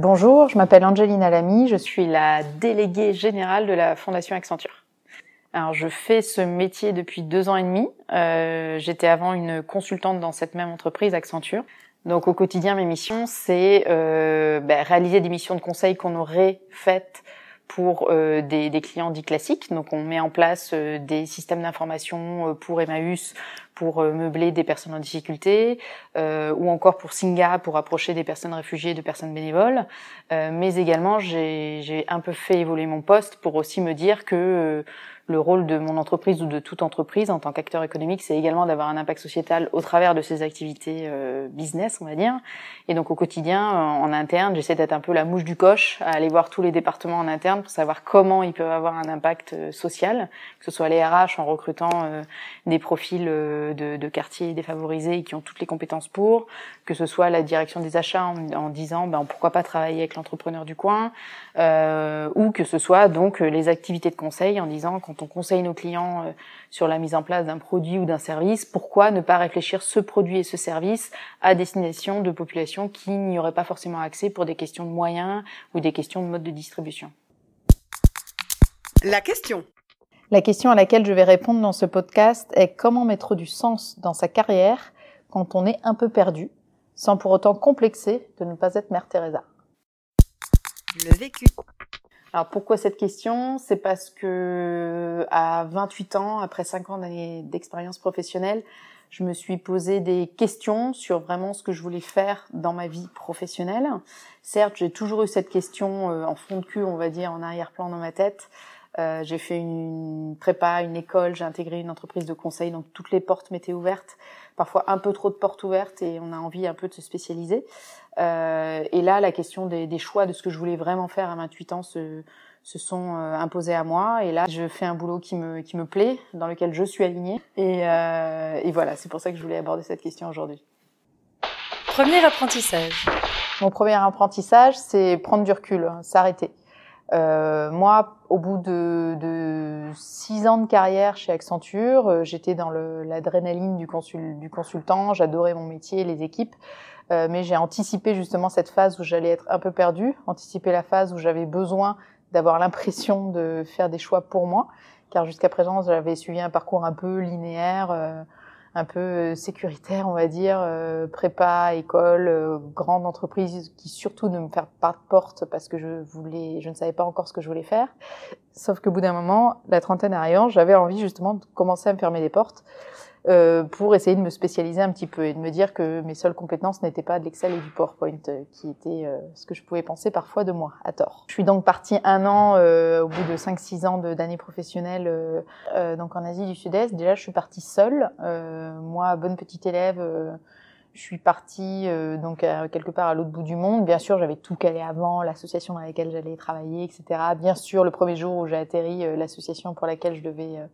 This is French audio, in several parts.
Bonjour, je m'appelle Angelina Lamy, je suis la déléguée générale de la Fondation Accenture. Alors, je fais ce métier depuis deux ans et demi. Euh, J'étais avant une consultante dans cette même entreprise, Accenture. Donc, au quotidien, mes missions, c'est euh, bah, réaliser des missions de conseil qu'on aurait faites pour euh, des, des, clients dits classiques. Donc, on met en place euh, des systèmes d'information euh, pour Emmaüs, pour euh, meubler des personnes en difficulté, euh, ou encore pour Singa, pour approcher des personnes réfugiées, de personnes bénévoles. Euh, mais également, j'ai un peu fait évoluer mon poste pour aussi me dire que le rôle de mon entreprise ou de toute entreprise en tant qu'acteur économique, c'est également d'avoir un impact sociétal au travers de ses activités euh, business, on va dire. Et donc au quotidien, en, interne, j'essaie d'être un peu la mouche du coche, à aller voir tous les départements en interne pour savoir comment ils peuvent avoir un impact euh, social, que ce soit les RH en recrutant euh, des profils de, de, quartiers défavorisés qui ont toutes les compétences pour, que ce soit la direction des achats en, en disant ben, pourquoi pas travailler avec l'entrepreneur du coin, ou que ce soit donc les activités de conseil en disant quand on conseille nos clients euh, sur la mise en place d'un produit ou d'un service, pourquoi ne pas réfléchir ce produit et ce service à destination de populations qui n'y auraient pas forcément accès pour des questions de moyens ou des questions de mode de distribution? La question. La question à laquelle je vais répondre dans ce podcast est comment mettre du sens dans sa carrière quand on est un peu perdu, sans pour autant complexer de ne pas être Mère Teresa? Le vécu. Alors pourquoi cette question? C'est parce que à 28 ans, après 5 ans d'expérience professionnelle, je me suis posé des questions sur vraiment ce que je voulais faire dans ma vie professionnelle. Certes, j'ai toujours eu cette question euh, en fond de cul, on va dire, en arrière-plan dans ma tête. Euh, j'ai fait une prépa, une école, j'ai intégré une entreprise de conseil, donc toutes les portes m'étaient ouvertes. Parfois un peu trop de portes ouvertes et on a envie un peu de se spécialiser. Euh, et là, la question des, des, choix de ce que je voulais vraiment faire à 28 ans se, se sont euh, imposés à moi. Et là, je fais un boulot qui me, qui me plaît, dans lequel je suis alignée. Et, euh, et voilà, c'est pour ça que je voulais aborder cette question aujourd'hui. Premier apprentissage. Mon premier apprentissage, c'est prendre du recul, s'arrêter. Euh, moi, au bout de, de, six ans de carrière chez Accenture, euh, j'étais dans l'adrénaline du, consul, du consultant, j'adorais mon métier, les équipes, euh, mais j'ai anticipé justement cette phase où j'allais être un peu perdue, anticipé la phase où j'avais besoin d'avoir l'impression de faire des choix pour moi, car jusqu'à présent j'avais suivi un parcours un peu linéaire. Un peu euh, sécuritaire, on va dire, euh, prépa, école, euh, grande entreprise qui surtout ne me faire pas de porte parce que je voulais, je ne savais pas encore ce que je voulais faire. Sauf qu'au bout d'un moment, la trentaine arrivant, j'avais envie justement de commencer à me fermer des portes euh, pour essayer de me spécialiser un petit peu et de me dire que mes seules compétences n'étaient pas de l'Excel et du PowerPoint, euh, qui était euh, ce que je pouvais penser parfois de moi, à tort. Je suis donc partie un an au bout de 5-6 ans d'années professionnelles donc en Asie du Sud-Est. Déjà, je suis partie seule. moi, bonne petite élève je suis partie euh, donc quelque part à l'autre bout du monde. Bien sûr, j'avais tout calé avant, l'association dans laquelle j'allais travailler, etc. Bien sûr, le premier jour où j'ai atterri, euh, l'association pour laquelle je devais euh,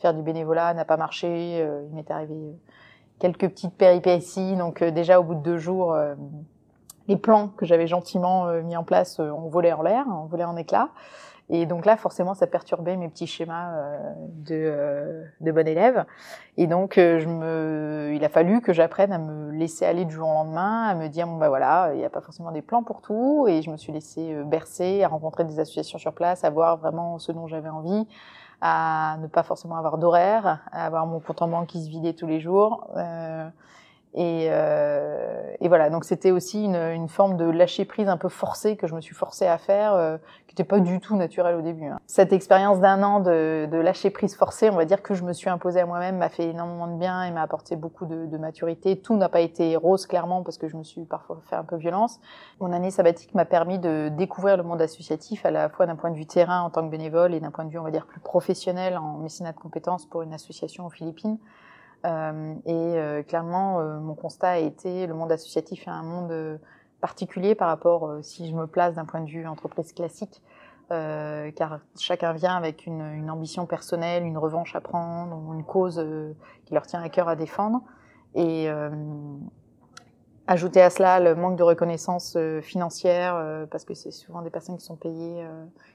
faire du bénévolat n'a pas marché. il m'est arrivé quelques petites péripéties. Donc déjà au bout de deux jours, les plans que j'avais gentiment mis en place ont volé en l'air, ont volé en éclats. Et donc là, forcément, ça perturbait mes petits schémas de, bon élève. Et donc, il a fallu que j'apprenne à me laisser aller du jour au lendemain, à me dire bon bah voilà, il n'y a pas forcément des plans pour tout. Et je me suis laissée bercer, à rencontrer des associations sur place, à voir vraiment ce dont j'avais envie à ne pas forcément avoir d'horaire, à avoir mon compte en banque qui se vidait tous les jours. Euh, et, euh, et, voilà, donc c'était aussi une, une, forme de lâcher prise un peu forcée que je me suis forcée à faire, euh, qui n'était pas du tout naturelle au début. Hein. Cette expérience d'un an de, de, lâcher prise forcée, on va dire que je me suis imposée à moi-même, m'a fait énormément de bien et m'a apporté beaucoup de, de maturité. Tout n'a pas été rose clairement parce que je me suis parfois fait un peu violence. Mon année sabbatique m'a permis de découvrir le monde associatif à la fois d'un point de vue terrain en tant que bénévole et d'un point de vue, on va dire, plus professionnel en mécénat de compétences pour une association aux Philippines. Euh, et euh, clairement, euh, mon constat a été le monde associatif est un monde particulier par rapport, si je me place d'un point de vue entreprise classique, euh, car chacun vient avec une, une, ambition personnelle, une revanche à prendre, une cause euh, qui leur tient à cœur à défendre. Et euh, ajouter à cela le manque de reconnaissance financière, parce que c'est souvent des personnes qui sont payées,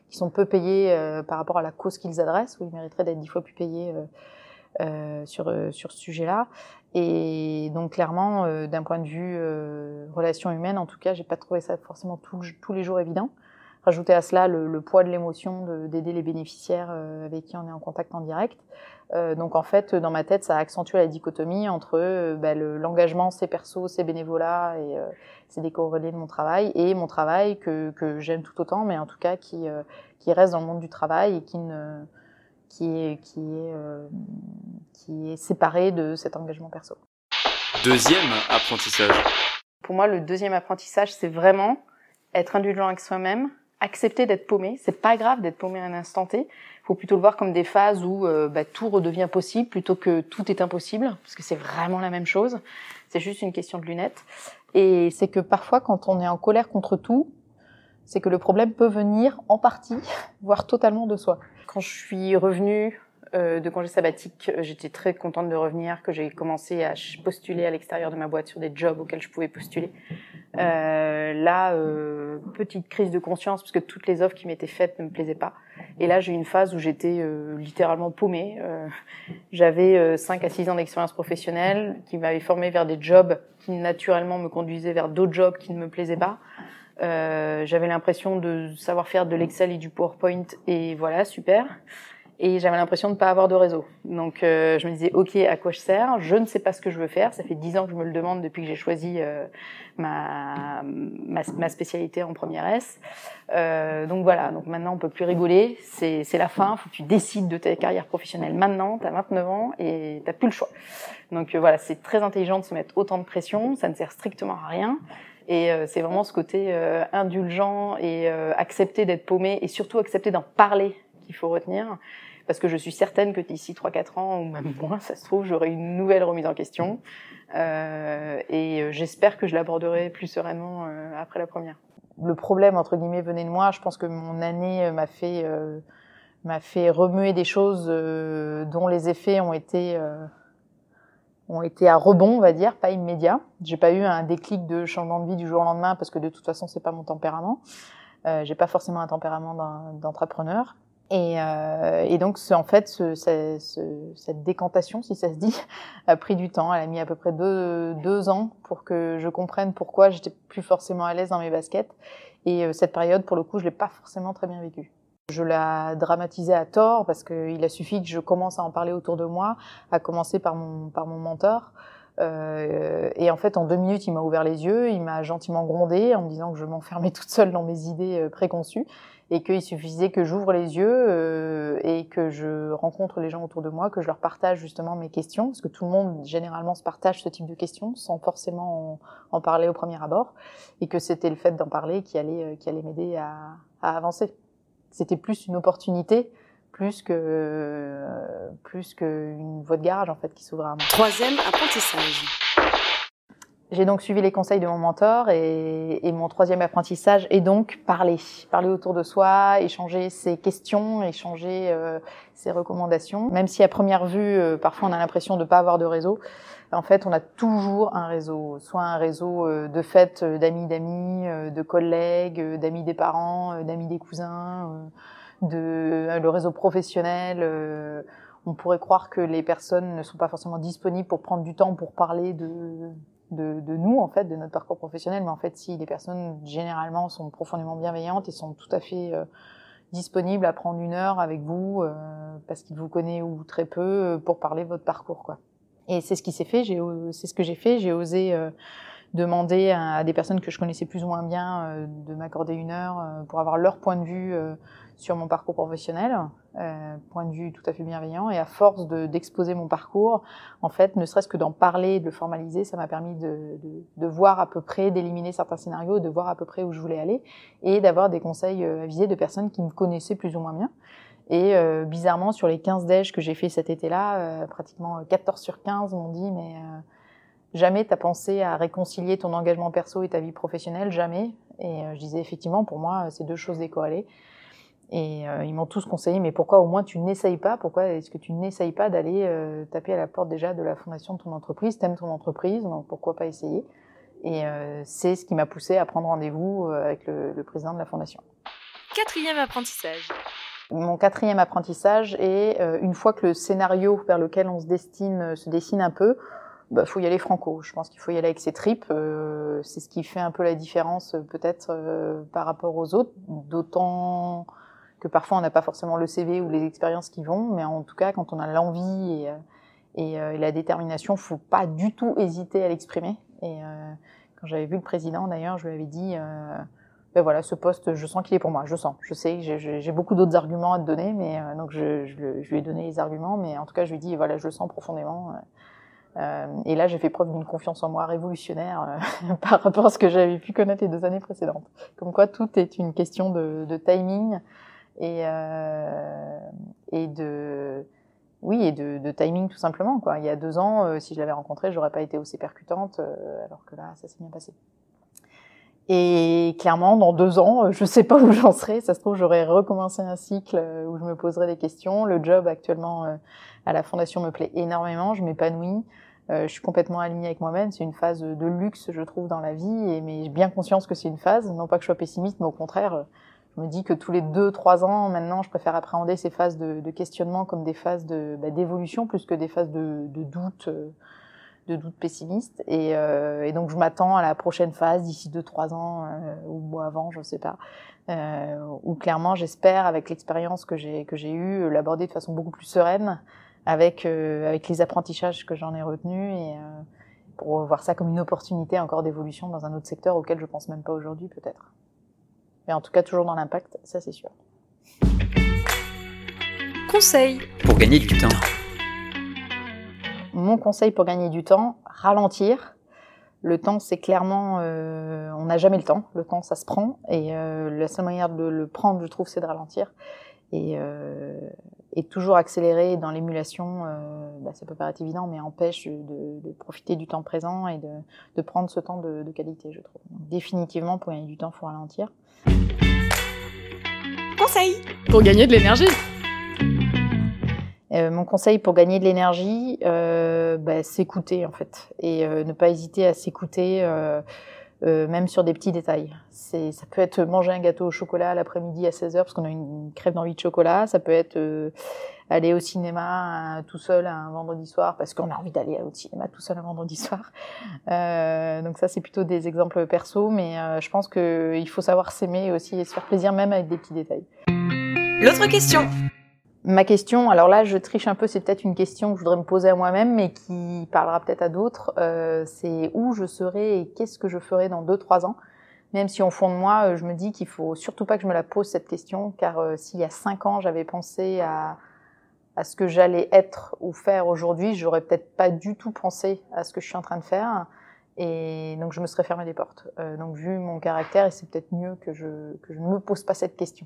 qui sont peu payées par rapport à la cause qu'ils adressent, où ils mériteraient d'être dix fois plus payés euh, sur, euh, sur ce sujet-là. Et donc clairement, euh, d'un point de vue relation humaine, en tout cas, j'ai pas trouvé ça forcément tous les jours évident. Rajouter à cela le, le poids de l'émotion d'aider les bénéficiaires avec qui on est en contact en direct. Euh, donc en fait, dans ma tête, ça a accentué la dichotomie entre euh, bah, l'engagement, c'est perso, c'est bénévolat, et euh, c'est décorrélé de mon travail, et mon travail que, que j'aime tout autant, mais en tout cas qui, qui reste dans le monde du travail et qui ne qui est, qui est, euh, qui est séparé de cet engagement perso. Deuxième apprentissage. Pour moi, le deuxième apprentissage, c'est vraiment être indulgent avec soi-même, accepter d'être paumé. C'est pas grave d'être paumé à un instant T. Il faut plutôt le voir comme des phases où euh, bah, tout redevient possible plutôt que tout est impossible, parce que c'est vraiment la même chose. C'est juste une question de lunettes. Et c'est que parfois, quand on est en colère contre tout, c'est que le problème peut venir en partie, voire totalement de soi. Quand je suis revenue euh, de congé sabbatique, j'étais très contente de revenir, que j'ai commencé à postuler à l'extérieur de ma boîte sur des jobs auxquels je pouvais postuler. Euh, là, euh, petite crise de conscience parce que toutes les offres qui m'étaient faites ne me plaisaient pas. Et là, j'ai eu une phase où j'étais euh, littéralement paumée. Euh, J'avais 5 à 6 ans d'expérience professionnelle qui m'avaient formé vers des jobs qui naturellement me conduisaient vers d'autres jobs qui ne me plaisaient pas. Euh, j'avais l'impression de savoir faire de l'Excel et du PowerPoint et voilà, super. Et j'avais l'impression de ne pas avoir de réseau. Donc euh, je me disais, ok, à quoi je sers? Je ne sais pas ce que je veux faire. Ça fait dix ans que je me le demande depuis que j'ai choisi euh, ma, ma, spécialité en première S. Euh, donc voilà, donc maintenant on peut plus rigoler. C'est la fin. Faut que tu décides de ta carrière professionnelle maintenant. Tu as 29 ans et tu plus le choix. Donc euh, voilà, c'est très intelligent de se mettre autant de pression. Ça ne sert strictement à rien. Et euh, c'est vraiment ce côté euh, indulgent et euh, accepter d'être paumé et surtout accepter d'en parler qu'il faut retenir. Parce que je suis certaine que d'ici 3-4 ans, ou même moins, ça se trouve, j'aurai une nouvelle remise en question. et j'espère que je l'aborderai plus sereinement après la première. Le problème, entre guillemets, venait de moi. Je pense que mon année m'a fait, m'a fait remuer des choses dont les effets ont été ont été à rebond, on va dire, pas immédiat. J'ai pas eu un déclic de changement de vie du jour au lendemain parce que de toute façon c'est pas mon tempérament. Euh, j'ai pas forcément un tempérament d'entrepreneur. Et, euh, et, donc en fait ce, ce, cette décantation, si ça se dit, a pris du temps. Elle a mis à peu près deux, deux ans pour que je comprenne pourquoi j'étais plus forcément à l'aise dans mes baskets. Et euh, cette période, pour le coup, je l'ai pas forcément très bien vécue. Je la dramatisais à tort parce qu'il a suffi que je commence à en parler autour de moi, à commencer par mon, par mon mentor. Euh, et en fait, en deux minutes, il m'a ouvert les yeux, il m'a gentiment grondé en me disant que je m'enfermais toute seule dans mes idées euh, préconçues et qu'il suffisait que j'ouvre les yeux euh, et que je rencontre les gens autour de moi, que je leur partage justement mes questions, parce que tout le monde généralement se partage ce type de questions sans forcément en, parler au premier abord, et que c'était le fait d'en parler qui allait, euh, qui allait m'aider à, à avancer c'était plus une opportunité plus que plus qu'une voie de garage en fait qui s'ouvrait à moi. Troisième apprentissage. J'ai donc suivi les conseils de mon mentor et, et, mon troisième apprentissage est donc parler, parler autour de soi, échanger ses questions, échanger euh, ses recommandations. Même si à première vue, euh, parfois on a l'impression de ne pas avoir de réseau, en fait on a toujours un réseau, soit un réseau euh, de fêtes d'amis d'amis, de collègues, d'amis des parents, d'amis des cousins de le réseau professionnel. on pourrait croire que les personnes ne sont pas forcément disponibles pour prendre du temps pour parler de, de, de, nous, en fait, de notre parcours professionnel. Mais en fait, si les personnes, généralement, sont profondément bienveillantes et sont tout à fait disponibles à prendre une heure avec vous, parce qu'ils vous connaissent ou très peu, pour parler de votre parcours, quoi. Et c'est ce qui s'est fait, c'est ce que j'ai fait. J'ai osé euh, demander à, des personnes que je connaissais plus ou moins bien euh, de m'accorder une heure euh, pour avoir leur point de vue sur mon parcours professionnel, point de vue tout à fait bienveillant. Et à force d'exposer mon parcours, en fait, ne serait-ce que d'en parler, de le formaliser, ça m'a permis de, de, de, voir à peu près, d'éliminer certains scénarios, de voir à peu près où je voulais aller et d'avoir des conseils avisés de personnes qui me connaissaient plus ou moins bien. Et euh, bizarrement, sur les 15 déj que j'ai fait cet été-là, euh, pratiquement 14 sur 15 m'ont dit mais euh, jamais t'as pensé à réconcilier ton engagement perso et ta vie professionnelle, jamais. Et je disais effectivement, pour moi, c'est deux choses décorrélées. Et ils m'ont tous conseillé, mais pourquoi au moins tu n'essayes pas? Pourquoi est-ce que tu n'essayes pas d'aller taper à la porte déjà de la fondation de ton entreprise? T'aimes ton entreprise, donc pourquoi pas essayer? Et c'est ce qui m'a poussé à prendre rendez-vous avec le, le président de la fondation. Quatrième apprentissage. Mon quatrième apprentissage est, euh, une fois que le scénario vers lequel on se destine euh, se dessine un peu, il bah, faut y aller franco. Je pense qu'il faut y aller avec ses tripes. Euh, c'est ce qui fait un peu la différence peut-être par rapport aux autres, d'autant que parfois on n'a pas forcément le CV ou les expériences qui vont, mais en tout cas quand on a l'envie et, et, la détermination, faut pas du tout hésiter à l'exprimer. Et quand j'avais vu le président d'ailleurs, je lui avais dit ben voilà, ce poste, je sens qu'il est pour moi. Je sens, je sais, j'ai beaucoup d'autres arguments à te donner, mais euh, donc je, je, je, lui ai donné les arguments, mais en tout cas, je lui ai dit, voilà, je le sens profondément. Euh, euh et là, j'ai fait preuve d'une confiance en moi révolutionnaire euh, par rapport à ce que j'avais pu connaître les deux années précédentes. Comme quoi, tout est une question de, timing et, et de oui, et de, timing tout simplement. Quoi. Il y a deux ans, si je l'avais rencontré, j'aurais pas été aussi percutante, alors que là, ça s'est bien passé. Et clairement, dans deux ans, je sais pas où j'en serai. Ça se trouve, j'aurais recommencé un cycle euh, où je me poserai des questions. Le job actuellement euh, à la fondation me plaît énormément. Je m'épanouis. Euh, je suis complètement alignée avec moi-même. C'est une phase de luxe, je trouve, dans la vie. Et mais j'ai bien conscience que c'est une phase. Non pas que je sois pessimiste, mais au contraire, je me dis que tous les deux, trois ans, maintenant, je préfère appréhender ces phases de, de questionnement comme des phases de bah, d'évolution plus que des phases de, de doute de doutes pessimistes. Et, euh, et donc je m'attends à la prochaine phase d'ici deux trois ans euh, ou avant, je sais pas. Euh, où clairement, j'espère, avec l'expérience que j'ai que j'ai eue, l'aborder de façon beaucoup plus sereine, avec euh, avec les apprentissages que j'en ai retenus et euh, pour voir ça comme une opportunité encore d'évolution dans un autre secteur auquel je pense même pas aujourd'hui peut-être. Mais en tout cas toujours dans l'impact, ça c'est sûr. Conseil pour gagner du temps mon conseil pour gagner du temps, ralentir. Le temps, c'est clairement, euh, on n'a jamais le temps. Le temps, ça se prend. Et euh, la seule manière de le prendre, je trouve, c'est de ralentir. Et, euh, et toujours accélérer dans l'émulation, euh, bah, ça peut paraître évident, mais empêche de, de, profiter du temps présent et de, de prendre ce temps de, de qualité, je trouve. Donc, définitivement, pour gagner du temps, il faut ralentir. Conseil pour gagner de l'énergie. Euh, mon conseil pour gagner de l'énergie, euh, bah, s'écouter en fait, et euh, ne pas hésiter à s'écouter, euh, euh, même sur des petits détails. C'est, ça peut être manger un gâteau au chocolat l'après-midi à 16h parce qu'on a une crève d'envie de chocolat. Ça peut être aller au cinéma tout seul un vendredi soir parce qu'on a envie d'aller au cinéma tout seul un vendredi soir. donc ça, c'est plutôt des exemples perso, mais je pense qu'il faut savoir s'aimer aussi et se faire plaisir même avec des petits détails. L'autre question. Ma question, alors là, je triche un peu, c'est peut-être une question que je voudrais me poser à moi-même, mais qui parlera peut-être à d'autres. Euh, c'est où je serai et qu'est-ce que je ferai dans deux, trois ans. Même si au fond de moi, euh, je me dis qu'il faut surtout pas que je me la pose cette question, car euh, s'il y a cinq ans, j'avais pensé à, à ce que j'allais être ou faire aujourd'hui, j'aurais peut-être pas du tout pensé à ce que je suis en train de faire. Et donc je me serais fermé des portes. Euh, donc vu mon caractère, et c'est peut-être mieux que je, que je ne me pose pas cette question.